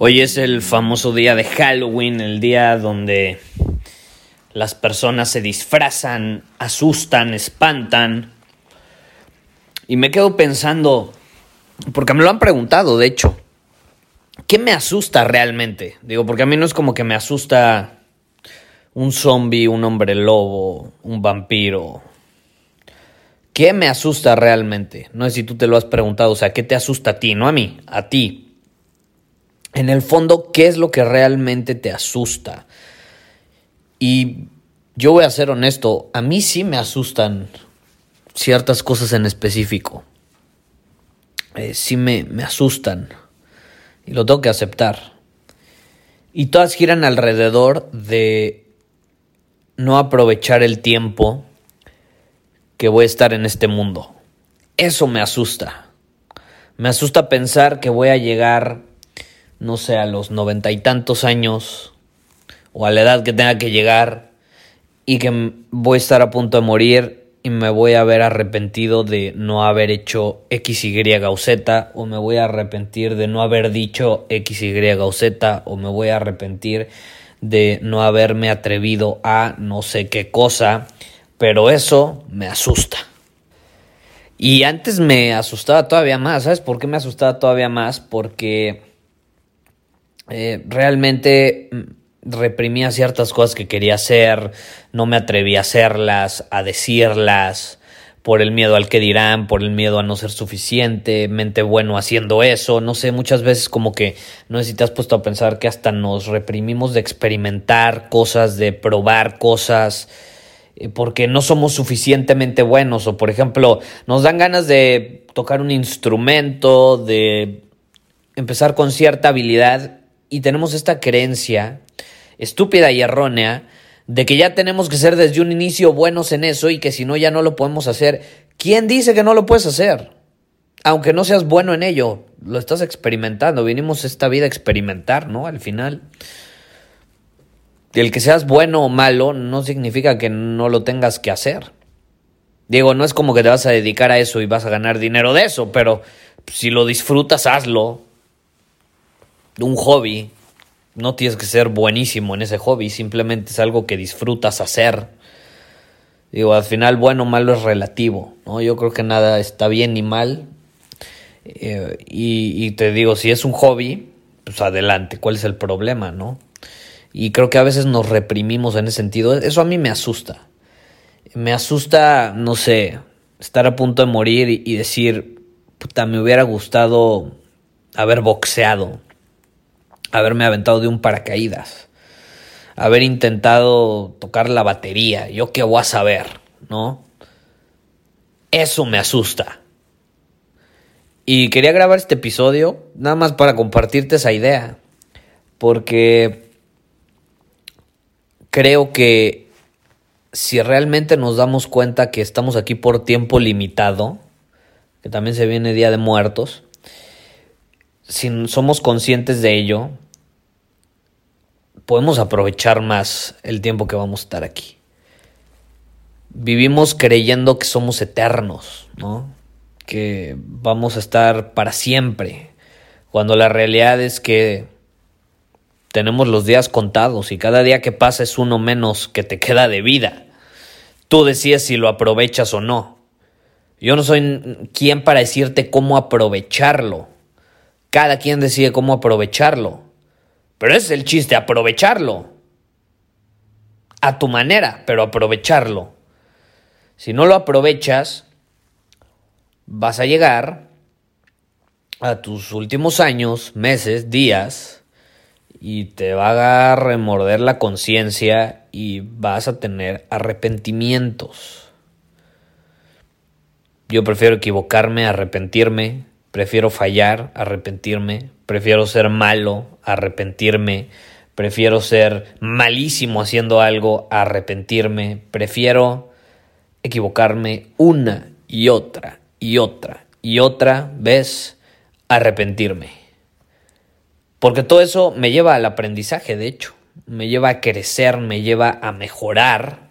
Hoy es el famoso día de Halloween, el día donde las personas se disfrazan, asustan, espantan. Y me quedo pensando, porque me lo han preguntado, de hecho, ¿qué me asusta realmente? Digo, porque a mí no es como que me asusta un zombie, un hombre lobo, un vampiro. ¿Qué me asusta realmente? No sé si tú te lo has preguntado, o sea, ¿qué te asusta a ti? No a mí, a ti en el fondo, ¿qué es lo que realmente te asusta? Y yo voy a ser honesto, a mí sí me asustan ciertas cosas en específico. Eh, sí me, me asustan. Y lo tengo que aceptar. Y todas giran alrededor de no aprovechar el tiempo que voy a estar en este mundo. Eso me asusta. Me asusta pensar que voy a llegar no sé, a los noventa y tantos años o a la edad que tenga que llegar y que voy a estar a punto de morir y me voy a haber arrepentido de no haber hecho X, Y o Z o me voy a arrepentir de no haber dicho X, Y o Z o me voy a arrepentir de no haberme atrevido a no sé qué cosa, pero eso me asusta. Y antes me asustaba todavía más, ¿sabes por qué me asustaba todavía más? Porque eh, realmente mm, reprimía ciertas cosas que quería hacer, no me atreví a hacerlas, a decirlas, por el miedo al que dirán, por el miedo a no ser suficientemente bueno haciendo eso, no sé, muchas veces como que no sé si te has puesto a pensar que hasta nos reprimimos de experimentar cosas, de probar cosas, eh, porque no somos suficientemente buenos, o por ejemplo, nos dan ganas de tocar un instrumento, de empezar con cierta habilidad y tenemos esta creencia estúpida y errónea de que ya tenemos que ser desde un inicio buenos en eso y que si no ya no lo podemos hacer. ¿Quién dice que no lo puedes hacer? Aunque no seas bueno en ello, lo estás experimentando. Vinimos esta vida a experimentar, ¿no? Al final. El que seas bueno o malo no significa que no lo tengas que hacer. Digo, no es como que te vas a dedicar a eso y vas a ganar dinero de eso, pero si lo disfrutas, hazlo un hobby, no tienes que ser buenísimo en ese hobby, simplemente es algo que disfrutas hacer. Digo, al final bueno o malo es relativo, ¿no? Yo creo que nada está bien ni mal. Eh, y, te digo, si es un hobby, pues adelante, ¿cuál es el problema, no? Y creo que a veces nos reprimimos en ese sentido. Eso a mí me asusta. Me asusta, no sé, estar a punto de morir y, y decir, puta, me hubiera gustado haber boxeado haberme aventado de un paracaídas, haber intentado tocar la batería, yo qué voy a saber, ¿no? Eso me asusta. Y quería grabar este episodio nada más para compartirte esa idea, porque creo que si realmente nos damos cuenta que estamos aquí por tiempo limitado, que también se viene Día de Muertos, si somos conscientes de ello, podemos aprovechar más el tiempo que vamos a estar aquí. Vivimos creyendo que somos eternos, ¿no? Que vamos a estar para siempre, cuando la realidad es que tenemos los días contados y cada día que pasa es uno menos que te queda de vida. Tú decides si lo aprovechas o no. Yo no soy quien para decirte cómo aprovecharlo. Cada quien decide cómo aprovecharlo. Pero ese es el chiste, aprovecharlo. a tu manera, pero aprovecharlo. Si no lo aprovechas, vas a llegar a tus últimos años, meses, días, y te va a remorder la conciencia y vas a tener arrepentimientos. Yo prefiero equivocarme, arrepentirme, prefiero fallar, arrepentirme, prefiero ser malo, arrepentirme, prefiero ser malísimo haciendo algo, arrepentirme, prefiero equivocarme una y otra y otra y otra vez, arrepentirme. Porque todo eso me lleva al aprendizaje, de hecho, me lleva a crecer, me lleva a mejorar.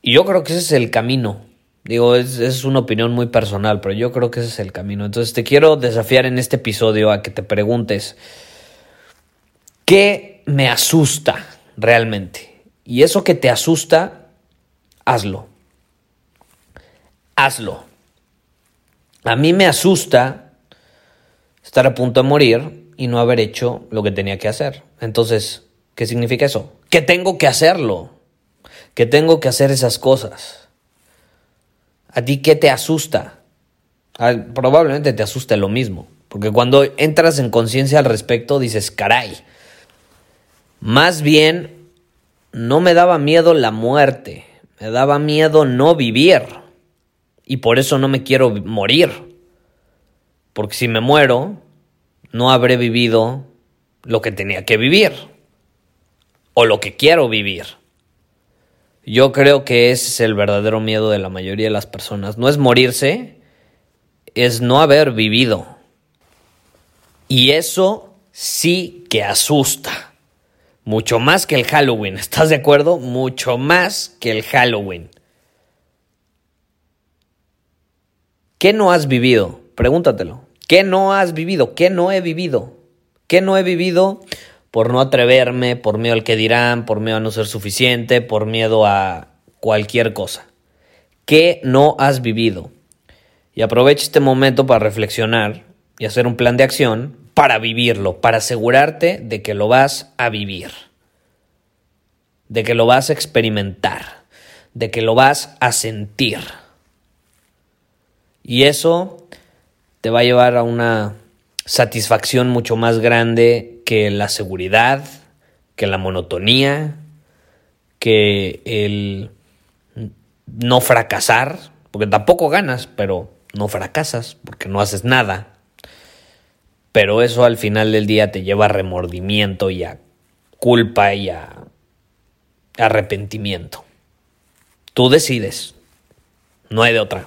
Y yo creo que ese es el camino. Digo, es, es, una opinión muy personal, pero yo creo que ese es el camino. Entonces te quiero desafiar en este episodio a que te preguntes, ¿qué me asusta realmente? Y eso que te asusta, hazlo. Hazlo. A mí me asusta estar a punto de morir y no haber hecho lo que tenía que hacer. Entonces, ¿qué significa eso? Que tengo que hacerlo. Que tengo que hacer esas cosas. ¿A ti qué te asusta? probablemente te asuste lo mismo. Porque cuando entras en conciencia al respecto, dices, caray. Más bien, no me daba miedo la muerte. Me daba miedo no vivir. Y por eso no me quiero morir. Porque si me muero, no habré vivido lo que tenía que vivir. O lo que quiero vivir. Yo creo que ese es el verdadero miedo de la mayoría de las personas. No es morirse, es no haber vivido. Y eso sí que asusta. Mucho más que el Halloween, ¿estás de acuerdo? Mucho más que el Halloween. ¿Qué no has vivido? Pregúntatelo. ¿Qué no has vivido? ¿Qué no he vivido? ¿Qué no he vivido? Por no atreverme, por miedo al que dirán, por miedo a no ser suficiente, por miedo a cualquier cosa. ¿Qué no has vivido? Y aprovecha este momento para reflexionar y hacer un plan de acción para vivirlo, para asegurarte de que lo vas a vivir, de que lo vas a experimentar, de que lo vas a sentir. Y eso te va a llevar a una satisfacción mucho más grande que la seguridad, que la monotonía, que el no fracasar, porque tampoco ganas, pero no fracasas porque no haces nada. Pero eso al final del día te lleva a remordimiento y a culpa y a arrepentimiento. Tú decides. No hay de otra.